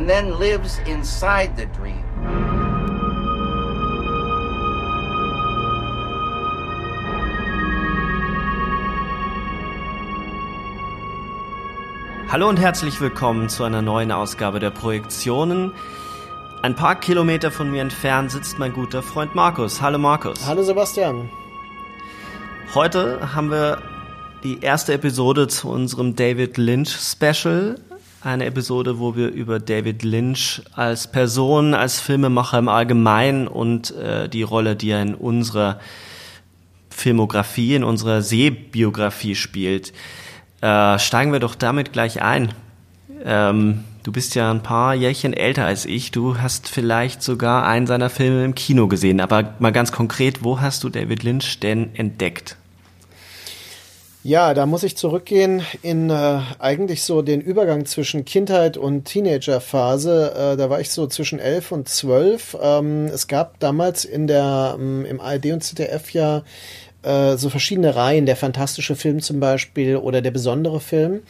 And then lives inside the dream. Hallo und herzlich willkommen zu einer neuen Ausgabe der Projektionen. Ein paar Kilometer von mir entfernt sitzt mein guter Freund Markus. Hallo Markus. Hallo Sebastian. Heute haben wir die erste Episode zu unserem David Lynch Special. Eine Episode, wo wir über David Lynch als Person, als Filmemacher im Allgemeinen und äh, die Rolle, die er in unserer Filmografie, in unserer Sehbiografie spielt. Äh, steigen wir doch damit gleich ein. Ähm, du bist ja ein paar Jährchen älter als ich. Du hast vielleicht sogar einen seiner Filme im Kino gesehen. Aber mal ganz konkret, wo hast du David Lynch denn entdeckt? Ja, da muss ich zurückgehen in äh, eigentlich so den Übergang zwischen Kindheit und Teenagerphase. Äh, da war ich so zwischen elf und zwölf. Ähm, es gab damals in der ähm, im ARD und ZDF ja äh, so verschiedene Reihen, der fantastische Film zum Beispiel oder der besondere Film.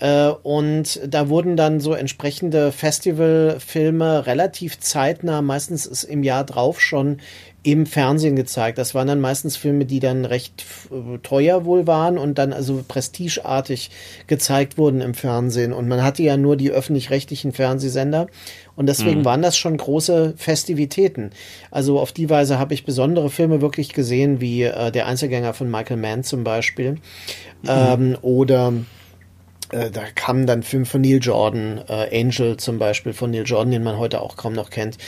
Äh, und da wurden dann so entsprechende Festivalfilme relativ zeitnah, meistens im Jahr drauf schon im Fernsehen gezeigt. Das waren dann meistens Filme, die dann recht äh, teuer wohl waren und dann also prestigeartig gezeigt wurden im Fernsehen. Und man hatte ja nur die öffentlich-rechtlichen Fernsehsender. Und deswegen mhm. waren das schon große Festivitäten. Also auf die Weise habe ich besondere Filme wirklich gesehen, wie äh, Der Einzelgänger von Michael Mann zum Beispiel. Mhm. Ähm, oder äh, da kam dann Film von Neil Jordan, äh, Angel zum Beispiel von Neil Jordan, den man heute auch kaum noch kennt.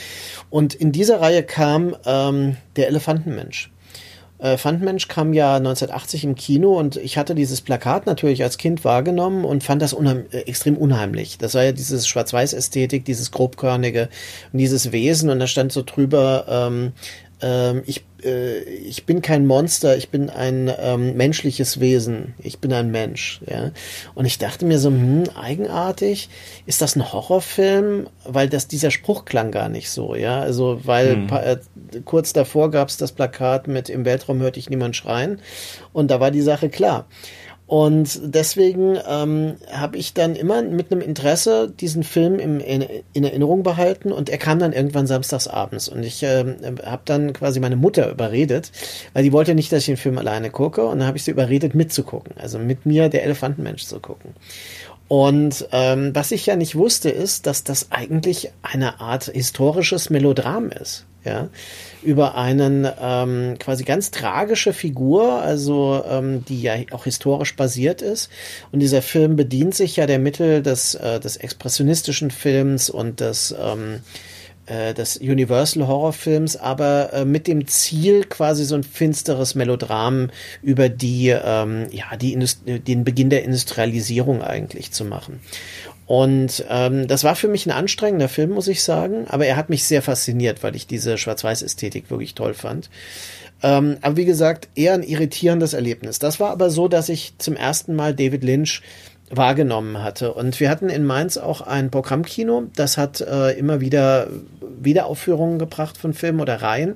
Und in dieser Reihe kam ähm, Der Elefantenmensch. Elefantenmensch kam ja 1980 im Kino und ich hatte dieses Plakat natürlich als Kind wahrgenommen und fand das unheim äh, extrem unheimlich. Das war ja dieses Schwarz-Weiß-Ästhetik, dieses grobkörnige und dieses Wesen und da stand so drüber, ähm, ähm, ich, äh, ich bin kein Monster, ich bin ein ähm, menschliches Wesen, ich bin ein Mensch. Ja? Und ich dachte mir so, hm, eigenartig, ist das ein Horrorfilm? Weil das, dieser Spruch klang gar nicht so, ja. Also, weil hm. äh, kurz davor gab es das Plakat mit Im Weltraum hörte ich niemand schreien und da war die Sache klar. Und deswegen ähm, habe ich dann immer mit einem Interesse diesen Film im, in, in, Erinnerung behalten und er kam dann irgendwann samstags abends. Und ich äh, habe dann quasi meine Mutter überredet, weil die wollte nicht, dass ich den Film alleine gucke. Und dann habe ich sie überredet mitzugucken, also mit mir der Elefantenmensch zu gucken. Und ähm, was ich ja nicht wusste, ist, dass das eigentlich eine Art historisches Melodram ist ja, über einen ähm, quasi ganz tragische Figur, also ähm, die ja auch historisch basiert ist. Und dieser Film bedient sich ja der Mittel des, äh, des expressionistischen Films und des ähm, äh, des Universal Horrorfilms, aber äh, mit dem Ziel, quasi so ein finsteres Melodram über die, ähm, ja, die den Beginn der Industrialisierung eigentlich zu machen. Und ähm, das war für mich ein anstrengender Film, muss ich sagen. Aber er hat mich sehr fasziniert, weil ich diese Schwarz-Weiß-Ästhetik wirklich toll fand. Ähm, aber wie gesagt, eher ein irritierendes Erlebnis. Das war aber so, dass ich zum ersten Mal David Lynch wahrgenommen hatte. Und wir hatten in Mainz auch ein Programmkino, das hat äh, immer wieder Wiederaufführungen gebracht von Filmen oder Reihen.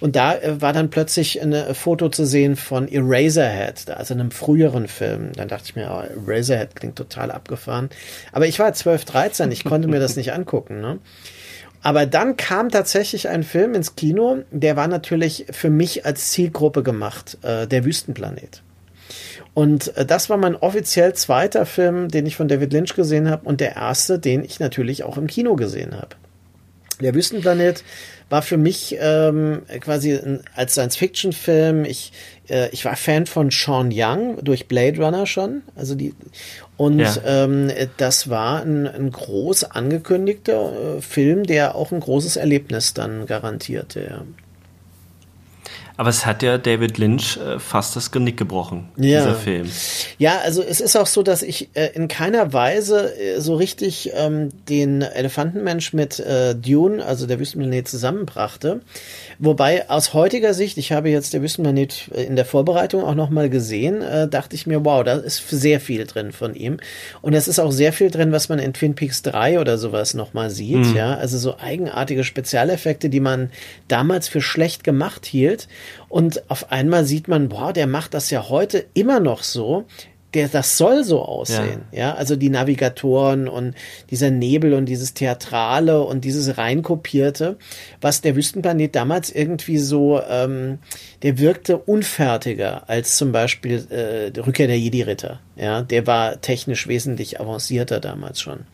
Und da äh, war dann plötzlich ein Foto zu sehen von Eraserhead, also einem früheren Film. Dann dachte ich mir, oh, Eraserhead klingt total abgefahren. Aber ich war 12, 13, ich konnte mir das nicht angucken. Ne? Aber dann kam tatsächlich ein Film ins Kino, der war natürlich für mich als Zielgruppe gemacht, äh, der Wüstenplanet. Und äh, das war mein offiziell zweiter Film, den ich von David Lynch gesehen habe und der erste, den ich natürlich auch im Kino gesehen habe. Der Wüstenplanet war für mich ähm, quasi als Science-Fiction-Film. Ich, äh, ich war Fan von Sean Young durch Blade Runner schon. Also die und ja. ähm, das war ein, ein groß angekündigter äh, Film, der auch ein großes Erlebnis dann garantierte. Ja. Aber es hat ja David Lynch äh, fast das Genick gebrochen, ja. dieser Film. Ja, also es ist auch so, dass ich äh, in keiner Weise äh, so richtig ähm, den Elefantenmensch mit äh, Dune, also der Wüstenplanet, zusammenbrachte. Wobei aus heutiger Sicht, ich habe jetzt der Wüstenplanet äh, in der Vorbereitung auch nochmal gesehen, äh, dachte ich mir, wow, da ist sehr viel drin von ihm. Und es ist auch sehr viel drin, was man in Twin Peaks 3 oder sowas nochmal sieht. Mhm. Ja, also so eigenartige Spezialeffekte, die man damals für schlecht gemacht hielt. Und auf einmal sieht man, boah, der macht das ja heute immer noch so. Der, das soll so aussehen, ja. ja. Also die Navigatoren und dieser Nebel und dieses Theatrale und dieses reinkopierte, was der Wüstenplanet damals irgendwie so, ähm, der wirkte unfertiger als zum Beispiel äh, die Rückkehr der Jedi-Ritter. Ja, der war technisch wesentlich avancierter damals schon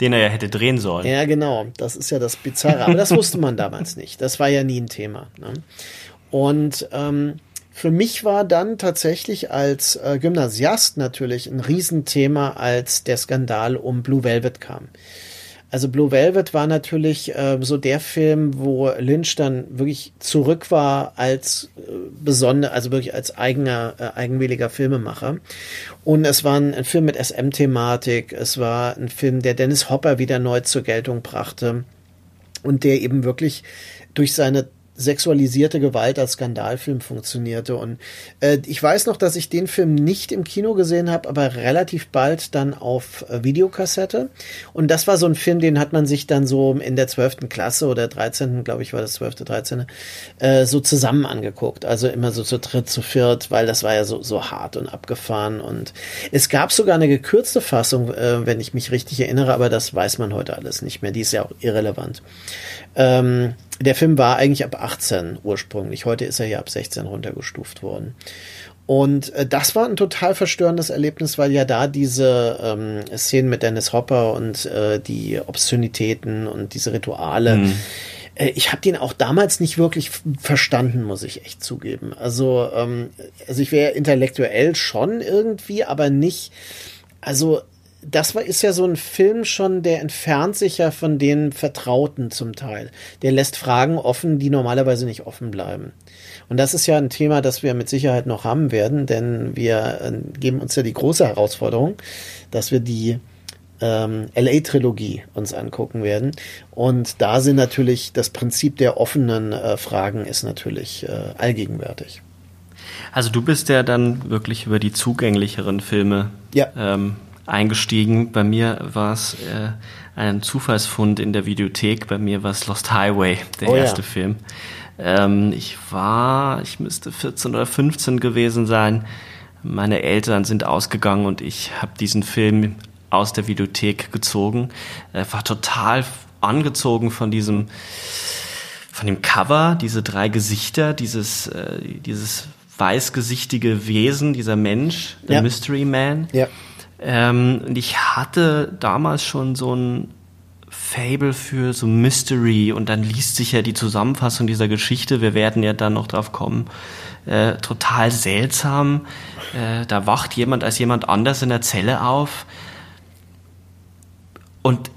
den er ja hätte drehen sollen. Ja, genau. Das ist ja das Bizarre. Aber das wusste man damals nicht. Das war ja nie ein Thema. Ne? Und ähm, für mich war dann tatsächlich als äh, Gymnasiast natürlich ein Riesenthema, als der Skandal um Blue Velvet kam. Also Blue Velvet war natürlich äh, so der Film, wo Lynch dann wirklich zurück war als äh, besonder, also wirklich als eigener, äh, eigenwilliger Filmemacher. Und es war ein, ein Film mit SM-Thematik. Es war ein Film, der Dennis Hopper wieder neu zur Geltung brachte und der eben wirklich durch seine sexualisierte Gewalt als Skandalfilm funktionierte. Und äh, ich weiß noch, dass ich den Film nicht im Kino gesehen habe, aber relativ bald dann auf äh, Videokassette. Und das war so ein Film, den hat man sich dann so in der zwölften Klasse oder 13., glaube ich, war das zwölfte, 13., äh, so zusammen angeguckt. Also immer so zu dritt, zu viert, weil das war ja so, so hart und abgefahren. Und es gab sogar eine gekürzte Fassung, äh, wenn ich mich richtig erinnere, aber das weiß man heute alles nicht mehr. Die ist ja auch irrelevant. Ähm, der Film war eigentlich ab 18 ursprünglich. Heute ist er ja ab 16 runtergestuft worden. Und äh, das war ein total verstörendes Erlebnis, weil ja da diese ähm, Szenen mit Dennis Hopper und äh, die Obszönitäten und diese Rituale, mhm. äh, ich habe den auch damals nicht wirklich verstanden, muss ich echt zugeben. Also, ähm, also ich wäre intellektuell schon irgendwie, aber nicht, also das war, ist ja so ein Film schon, der entfernt sich ja von den Vertrauten zum Teil. Der lässt Fragen offen, die normalerweise nicht offen bleiben. Und das ist ja ein Thema, das wir mit Sicherheit noch haben werden, denn wir äh, geben uns ja die große Herausforderung, dass wir die ähm, LA-Trilogie uns angucken werden. Und da sind natürlich das Prinzip der offenen äh, Fragen ist natürlich äh, allgegenwärtig. Also du bist ja dann wirklich über die zugänglicheren Filme ja. ähm, eingestiegen. Bei mir war es äh, ein Zufallsfund in der Videothek. Bei mir war es Lost Highway, der oh, erste ja. Film. Ähm, ich war, ich müsste 14 oder 15 gewesen sein. Meine Eltern sind ausgegangen und ich habe diesen Film aus der Videothek gezogen. Er war total angezogen von diesem, von dem Cover, diese drei Gesichter, dieses, äh, dieses weißgesichtige Wesen, dieser Mensch, der ja. Mystery Man. Ja. Ähm, und ich hatte damals schon so ein Fable für so Mystery und dann liest sich ja die Zusammenfassung dieser Geschichte, wir werden ja dann noch drauf kommen, äh, total seltsam. Äh, da wacht jemand als jemand anders in der Zelle auf. Und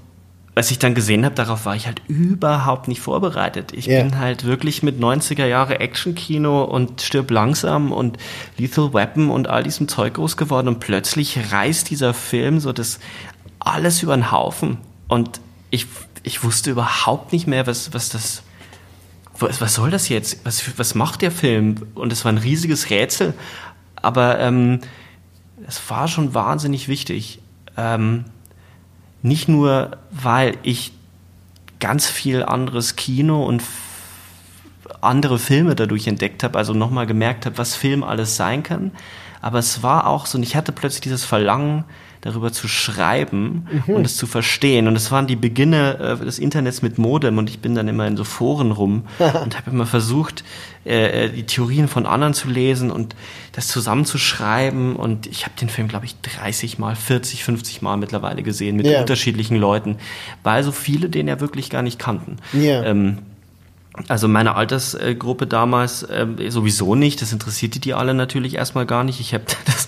was ich dann gesehen habe, darauf war ich halt überhaupt nicht vorbereitet. Ich yeah. bin halt wirklich mit 90er Jahre Actionkino und stirb langsam und Lethal Weapon und all diesem Zeug groß geworden und plötzlich reißt dieser Film so das alles über den Haufen und ich, ich wusste überhaupt nicht mehr, was, was das, was, was soll das jetzt? Was, was macht der Film? Und es war ein riesiges Rätsel, aber ähm, es war schon wahnsinnig wichtig. Ähm, nicht nur, weil ich ganz viel anderes Kino und andere Filme dadurch entdeckt habe, also nochmal gemerkt habe, was Film alles sein kann, Aber es war auch so, und ich hatte plötzlich dieses Verlangen, darüber zu schreiben mhm. und es zu verstehen. Und es waren die Beginne äh, des Internets mit Modem und ich bin dann immer in so Foren rum und habe immer versucht, äh, äh, die Theorien von anderen zu lesen und das zusammenzuschreiben. Und ich habe den Film, glaube ich, 30 Mal, 40, 50 Mal mittlerweile gesehen mit yeah. unterschiedlichen Leuten, weil so viele den ja wirklich gar nicht kannten. Yeah. Ähm, also meine Altersgruppe damals äh, sowieso nicht. Das interessierte die alle natürlich erstmal gar nicht. Ich habe das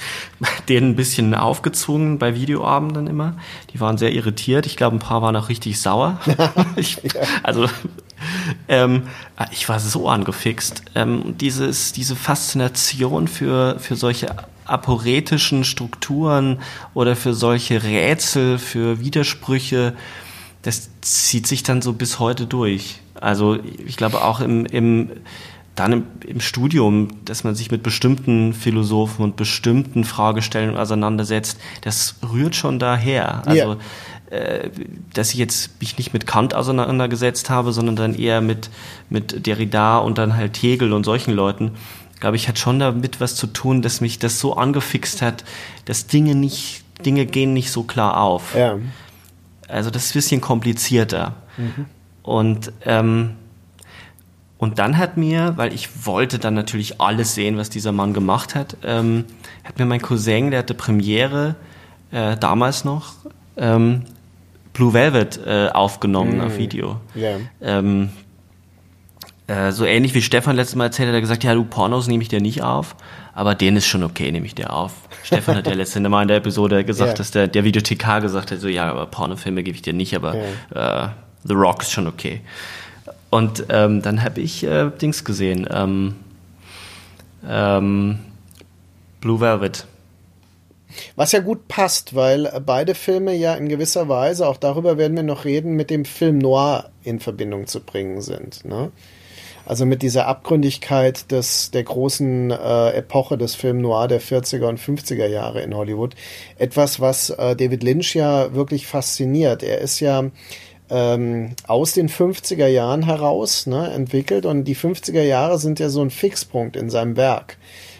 denen ein bisschen aufgezwungen bei Videoabenden immer. Die waren sehr irritiert. Ich glaube, ein paar waren auch richtig sauer. ich, also ähm, ich war so angefixt. Ähm, dieses, diese Faszination für, für solche aporetischen Strukturen oder für solche Rätsel, für Widersprüche, das zieht sich dann so bis heute durch. Also ich glaube auch im, im dann im, im, Studium, dass man sich mit bestimmten Philosophen und bestimmten Fragestellungen auseinandersetzt, das rührt schon daher. Also yeah. äh, dass ich jetzt mich nicht mit Kant auseinandergesetzt habe, sondern dann eher mit, mit Derrida und dann halt Hegel und solchen Leuten, glaube ich, hat schon damit was zu tun, dass mich das so angefixt hat, dass Dinge nicht, Dinge gehen nicht so klar auf. Ja. Also das ist ein bisschen komplizierter. Mhm. Und, ähm, und dann hat mir, weil ich wollte dann natürlich alles sehen, was dieser Mann gemacht hat, ähm, hat mir mein Cousin, der hatte Premiere äh, damals noch, ähm, Blue Velvet äh, aufgenommen mm. auf Video. Yeah. Ähm, äh, so ähnlich wie Stefan letztes Mal erzählt hat, er gesagt, ja, du Pornos nehme ich dir nicht auf, aber den ist schon okay, nehme ich dir auf. Stefan hat ja letztes Mal in der Episode gesagt, yeah. dass der, der Videothekar gesagt hat, so, ja, aber Pornofilme gebe ich dir nicht, aber yeah. äh, The Rock ist schon okay. Und ähm, dann habe ich äh, Dings gesehen. Ähm, ähm, Blue Velvet. Was ja gut passt, weil beide Filme ja in gewisser Weise, auch darüber werden wir noch reden, mit dem Film Noir in Verbindung zu bringen sind. Ne? Also mit dieser Abgründigkeit des, der großen äh, Epoche des Film Noir der 40er und 50er Jahre in Hollywood. Etwas, was äh, David Lynch ja wirklich fasziniert. Er ist ja ähm, aus den 50er Jahren heraus ne, entwickelt und die 50er Jahre sind ja so ein Fixpunkt in seinem Werk.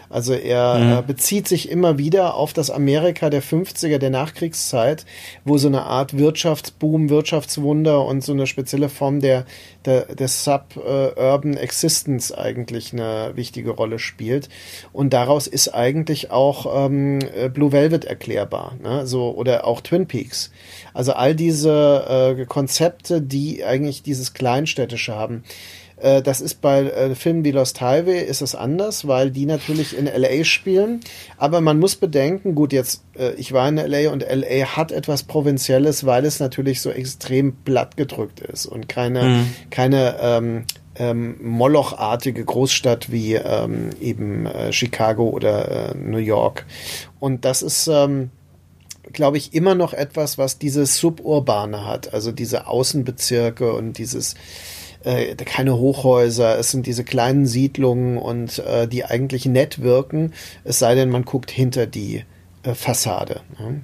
Also er mhm. äh, bezieht sich immer wieder auf das Amerika der 50er, der Nachkriegszeit, wo so eine Art Wirtschaftsboom, Wirtschaftswunder und so eine spezielle Form der, der, der Sub-Urban Existence eigentlich eine wichtige Rolle spielt. Und daraus ist eigentlich auch ähm, Blue Velvet erklärbar, ne? so, oder auch Twin Peaks. Also all diese äh, Konzepte, die eigentlich dieses Kleinstädtische haben. Äh, das ist bei äh, Filmen wie Lost Highway ist es anders, weil die natürlich in LA spielen. Aber man muss bedenken, gut, jetzt, äh, ich war in LA und LA hat etwas Provinzielles, weil es natürlich so extrem platt gedrückt ist und keine, mhm. keine ähm, ähm, Molochartige Großstadt wie ähm, eben äh, Chicago oder äh, New York. Und das ist, ähm, glaube ich, immer noch etwas, was dieses Suburbane hat, also diese Außenbezirke und dieses äh, keine Hochhäuser, es sind diese kleinen Siedlungen und äh, die eigentlich nett wirken, es sei denn, man guckt hinter die äh, Fassade. Ne?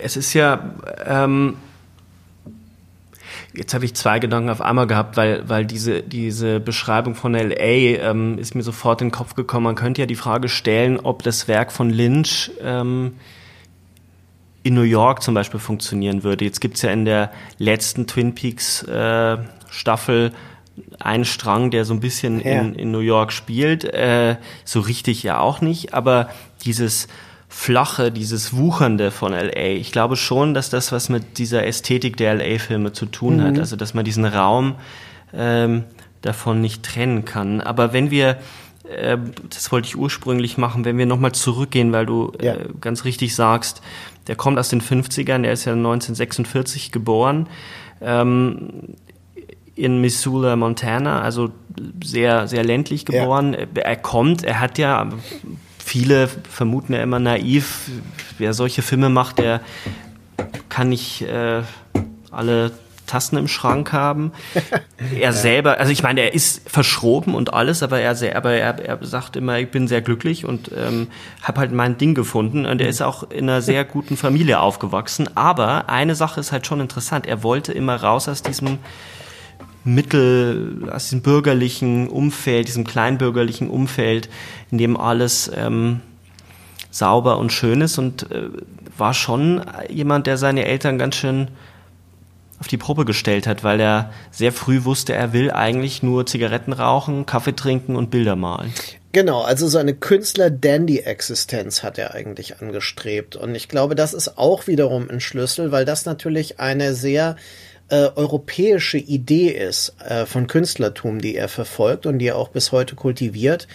Es ist ja, ähm, jetzt habe ich zwei Gedanken auf einmal gehabt, weil, weil diese, diese Beschreibung von LA ähm, ist mir sofort in den Kopf gekommen. Man könnte ja die Frage stellen, ob das Werk von Lynch ähm, in New York zum Beispiel funktionieren würde. Jetzt gibt's ja in der letzten Twin Peaks äh, Staffel einen Strang, der so ein bisschen ja. in, in New York spielt. Äh, so richtig ja auch nicht, aber dieses Flache, dieses Wuchernde von LA. Ich glaube schon, dass das was mit dieser Ästhetik der LA-Filme zu tun mhm. hat. Also, dass man diesen Raum ähm, davon nicht trennen kann. Aber wenn wir, äh, das wollte ich ursprünglich machen, wenn wir nochmal zurückgehen, weil du ja. äh, ganz richtig sagst, der kommt aus den 50ern, der ist ja 1946 geboren. Ähm, in Missoula, Montana, also sehr, sehr ländlich geboren. Ja. Er kommt, er hat ja, viele vermuten ja immer naiv, wer solche Filme macht, der kann nicht äh, alle Tassen im Schrank haben. er selber, also ich meine, er ist verschroben und alles, aber er, sehr, aber er, er sagt immer, ich bin sehr glücklich und ähm, habe halt mein Ding gefunden. Und er ist auch in einer sehr guten Familie aufgewachsen. Aber eine Sache ist halt schon interessant. Er wollte immer raus aus diesem Mittel, aus diesem bürgerlichen Umfeld, diesem kleinbürgerlichen Umfeld, in dem alles ähm, sauber und schön ist und äh, war schon jemand, der seine Eltern ganz schön auf die Probe gestellt hat, weil er sehr früh wusste, er will eigentlich nur Zigaretten rauchen, Kaffee trinken und Bilder malen. Genau, also so eine Künstler-Dandy-Existenz hat er eigentlich angestrebt. Und ich glaube, das ist auch wiederum ein Schlüssel, weil das natürlich eine sehr äh, europäische Idee ist äh, von Künstlertum, die er verfolgt und die er auch bis heute kultiviert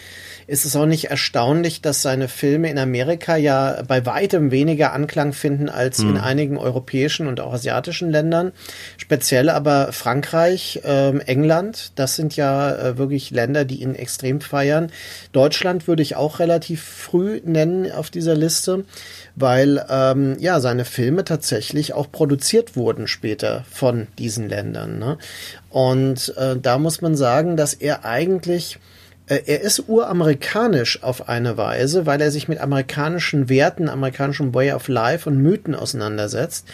ist es auch nicht erstaunlich, dass seine Filme in Amerika ja bei weitem weniger Anklang finden als hm. in einigen europäischen und auch asiatischen Ländern. Speziell aber Frankreich, ähm, England, das sind ja äh, wirklich Länder, die ihn extrem feiern. Deutschland würde ich auch relativ früh nennen auf dieser Liste, weil ähm, ja seine Filme tatsächlich auch produziert wurden später von diesen Ländern. Ne? Und äh, da muss man sagen, dass er eigentlich äh, er ist uramerikanisch auf eine Weise, weil er sich mit amerikanischen Werten, amerikanischem Way of Life und Mythen auseinandersetzt.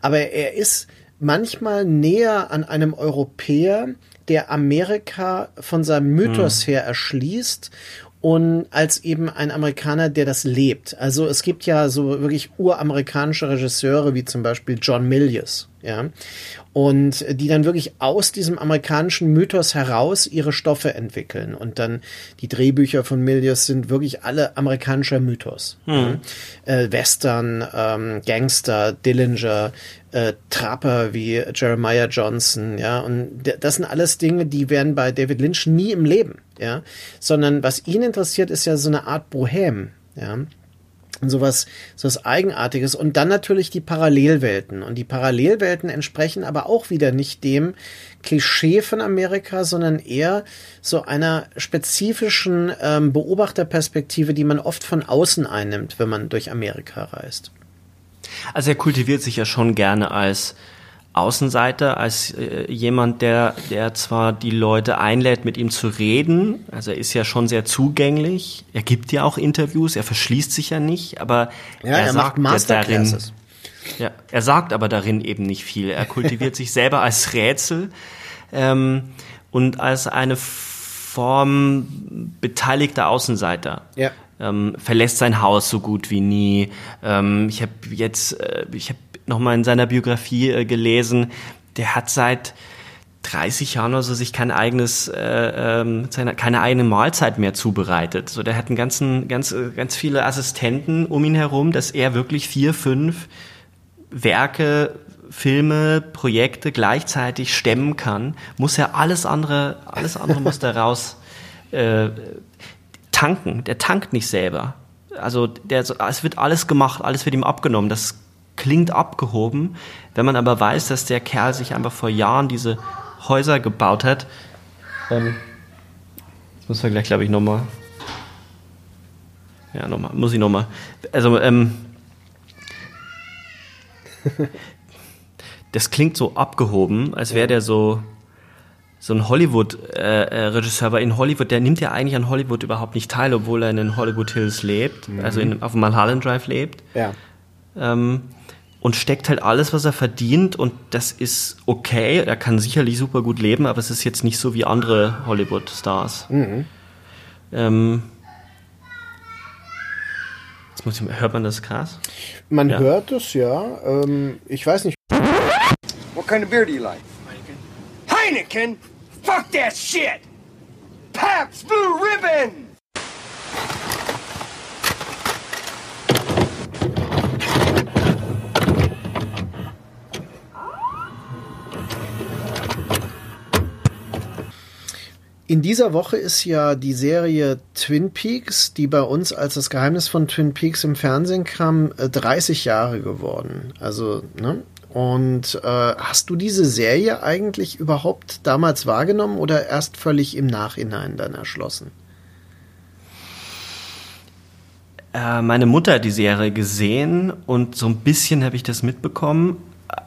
Aber er ist manchmal näher an einem Europäer, der Amerika von seinem Mythos hm. her erschließt und als eben ein Amerikaner, der das lebt. Also es gibt ja so wirklich uramerikanische Regisseure wie zum Beispiel John Milius, ja, und die dann wirklich aus diesem amerikanischen Mythos heraus ihre Stoffe entwickeln und dann die Drehbücher von Milius sind wirklich alle amerikanischer Mythos, ja? äh, Western, ähm, Gangster, Dillinger, äh, Trapper wie Jeremiah Johnson, ja, und das sind alles Dinge, die werden bei David Lynch nie im Leben, ja, sondern was ihn interessiert, ist ja so eine Art Bohem, ja, und sowas, sowas Eigenartiges. Und dann natürlich die Parallelwelten. Und die Parallelwelten entsprechen aber auch wieder nicht dem Klischee von Amerika, sondern eher so einer spezifischen ähm, Beobachterperspektive, die man oft von außen einnimmt, wenn man durch Amerika reist. Also er kultiviert sich ja schon gerne als Außenseiter, als äh, jemand, der, der zwar die Leute einlädt, mit ihm zu reden, also er ist ja schon sehr zugänglich, er gibt ja auch Interviews, er verschließt sich ja nicht, aber ja, er, er sagt ja darin, ja, er sagt aber darin eben nicht viel. Er kultiviert sich selber als Rätsel ähm, und als eine Form beteiligter Außenseiter. Ja ähm, verlässt sein Haus so gut wie nie. Ähm, ich habe jetzt, äh, ich habe noch mal in seiner Biografie äh, gelesen, der hat seit 30 Jahren oder so sich kein eigenes, äh, ähm, keine eigene Mahlzeit mehr zubereitet. So, der hat einen ganzen, ganz, äh, ganz viele Assistenten um ihn herum, dass er wirklich vier, fünf Werke Filme, Projekte gleichzeitig stemmen kann, muss er alles andere, alles andere muss daraus äh, tanken. Der tankt nicht selber. Also der, es wird alles gemacht, alles wird ihm abgenommen. Das klingt abgehoben. Wenn man aber weiß, dass der Kerl sich einfach vor Jahren diese Häuser gebaut hat, ähm, das muss man gleich, glaube ich, nochmal. Ja, nochmal, muss ich nochmal. Also, ähm, das klingt so abgehoben, als wäre der so so ein Hollywood-Regisseur, äh, weil in Hollywood, der nimmt ja eigentlich an Hollywood überhaupt nicht teil, obwohl er in den Hollywood Hills lebt, mhm. also in, auf dem Mulholland Drive lebt. Ja. Ähm, und steckt halt alles, was er verdient und das ist okay. Er kann sicherlich super gut leben, aber es ist jetzt nicht so wie andere Hollywood-Stars. Mhm. Ähm, jetzt muss ich, hört man das krass? Man ja. hört es, ja. Ähm, ich weiß nicht. What kind of beer do you like? Heineken? Heineken? Fuck that shit! Pabst Blue Ribbon! In dieser Woche ist ja die Serie Twin Peaks, die bei uns als das Geheimnis von Twin Peaks im Fernsehen kam, 30 äh, Jahre geworden. Also, ne? Und äh, hast du diese Serie eigentlich überhaupt damals wahrgenommen oder erst völlig im Nachhinein dann erschlossen? Äh, meine Mutter hat die Serie gesehen und so ein bisschen habe ich das mitbekommen,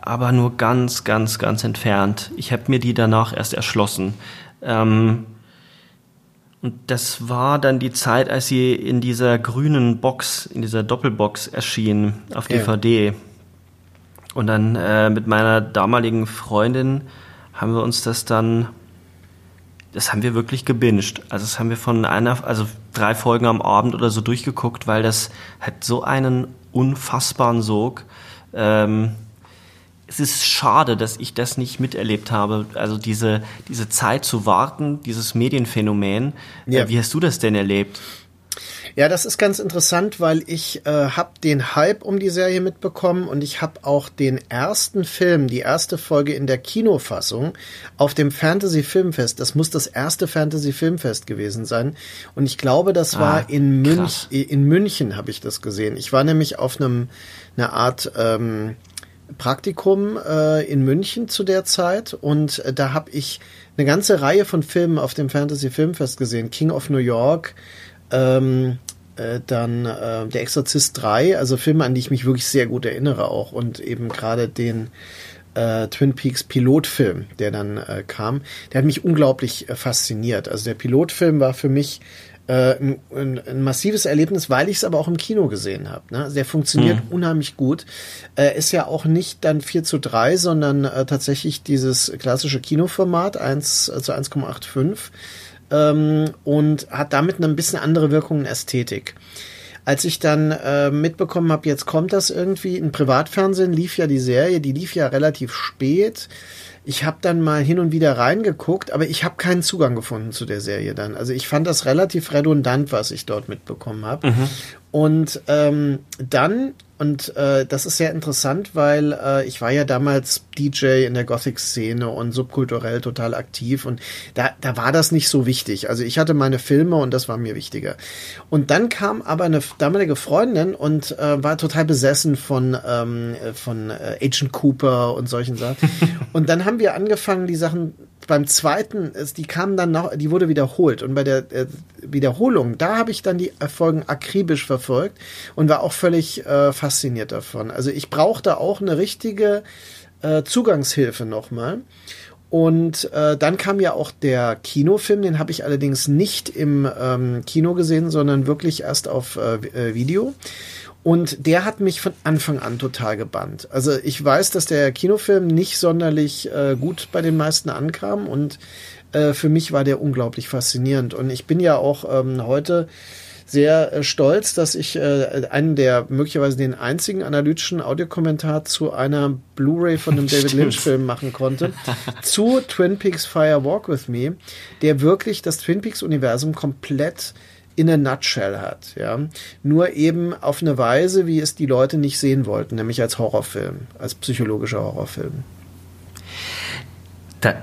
aber nur ganz, ganz, ganz entfernt. Ich habe mir die danach erst erschlossen. Ähm, und das war dann die Zeit, als sie in dieser grünen Box, in dieser Doppelbox erschien auf DVD. Ja. Und dann äh, mit meiner damaligen Freundin haben wir uns das dann das haben wir wirklich gebinged. Also das haben wir von einer, also drei Folgen am Abend oder so durchgeguckt, weil das hat so einen unfassbaren Sog. Ähm, es ist schade, dass ich das nicht miterlebt habe. Also diese, diese Zeit zu warten, dieses Medienphänomen. Ja. Äh, wie hast du das denn erlebt? Ja, das ist ganz interessant, weil ich äh, habe den Hype um die Serie mitbekommen und ich habe auch den ersten Film, die erste Folge in der Kinofassung auf dem Fantasy Filmfest. Das muss das erste Fantasy Filmfest gewesen sein und ich glaube, das ah, war in, Münch, in München habe ich das gesehen. Ich war nämlich auf einem eine Art ähm, Praktikum äh, in München zu der Zeit und äh, da habe ich eine ganze Reihe von Filmen auf dem Fantasy Filmfest gesehen. King of New York, ähm, äh, dann äh, Der Exorzist 3, also Filme, an die ich mich wirklich sehr gut erinnere auch und eben gerade den äh, Twin Peaks Pilotfilm, der dann äh, kam, der hat mich unglaublich äh, fasziniert. Also der Pilotfilm war für mich äh, ein, ein, massives Erlebnis, weil ich es aber auch im Kino gesehen habe. Ne? Der funktioniert mhm. unheimlich gut. Äh, ist ja auch nicht dann 4 zu 3, sondern äh, tatsächlich dieses klassische Kinoformat 1 äh, zu 1,85 ähm, und hat damit ein bisschen andere Wirkung und Ästhetik. Als ich dann äh, mitbekommen habe, jetzt kommt das irgendwie, in Privatfernsehen lief ja die Serie, die lief ja relativ spät. Ich habe dann mal hin und wieder reingeguckt, aber ich habe keinen Zugang gefunden zu der Serie dann. Also ich fand das relativ redundant, was ich dort mitbekommen habe. Mhm. Und ähm, dann und äh, das ist sehr interessant, weil äh, ich war ja damals DJ in der Gothic-Szene und subkulturell total aktiv und da, da war das nicht so wichtig. Also ich hatte meine Filme und das war mir wichtiger. Und dann kam aber eine damalige Freundin und äh, war total besessen von, ähm, von äh, Agent Cooper und solchen Sachen. und dann haben wir angefangen, die Sachen beim zweiten, die kamen dann noch, die wurde wiederholt. Und bei der äh, Wiederholung, da habe ich dann die Folgen akribisch verfolgt und war auch völlig äh, fasziniert davon. Also ich brauchte auch eine richtige äh, Zugangshilfe nochmal. Und äh, dann kam ja auch der Kinofilm, den habe ich allerdings nicht im ähm, Kino gesehen, sondern wirklich erst auf äh, äh Video. Und der hat mich von Anfang an total gebannt. Also ich weiß, dass der Kinofilm nicht sonderlich äh, gut bei den meisten ankam und äh, für mich war der unglaublich faszinierend. Und ich bin ja auch ähm, heute sehr äh, stolz, dass ich äh, einen der möglicherweise den einzigen analytischen Audiokommentar zu einer Blu-ray von einem David Lynch-Film machen konnte, zu Twin Peaks Fire Walk with Me, der wirklich das Twin Peaks-Universum komplett in a nutshell hat, ja. Nur eben auf eine Weise, wie es die Leute nicht sehen wollten, nämlich als Horrorfilm, als psychologischer Horrorfilm. Da,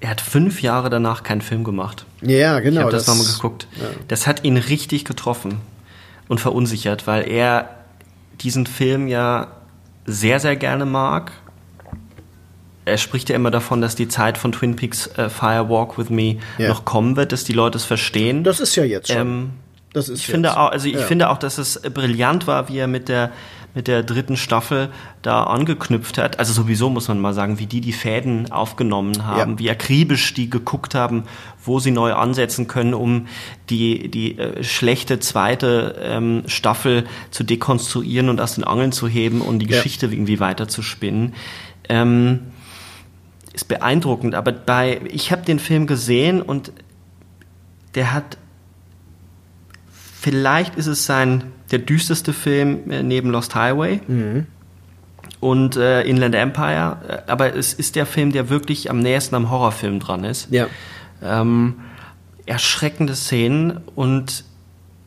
er hat fünf Jahre danach keinen Film gemacht. Ja, genau. Ich habe das, das nochmal geguckt. Ja. Das hat ihn richtig getroffen und verunsichert, weil er diesen Film ja sehr, sehr gerne mag. Er spricht ja immer davon, dass die Zeit von Twin Peaks äh, Fire Walk with Me ja. noch kommen wird, dass die Leute es verstehen. Das ist ja jetzt schon. Ähm, das ist ich finde auch, also ich ja. finde auch, dass es brillant war, wie er mit der mit der dritten Staffel da angeknüpft hat. Also sowieso muss man mal sagen, wie die die Fäden aufgenommen haben, ja. wie akribisch die geguckt haben, wo sie neu ansetzen können, um die, die äh, schlechte zweite ähm, Staffel zu dekonstruieren und aus den Angeln zu heben und die ja. Geschichte irgendwie weiter zu spinnen. Ähm, ist beeindruckend, aber bei ich habe den Film gesehen und der hat vielleicht ist es sein der düsterste Film äh, neben Lost Highway mhm. und äh, Inland Empire. Äh, aber es ist der Film, der wirklich am nächsten am Horrorfilm dran ist. Ja. Ähm, erschreckende Szenen und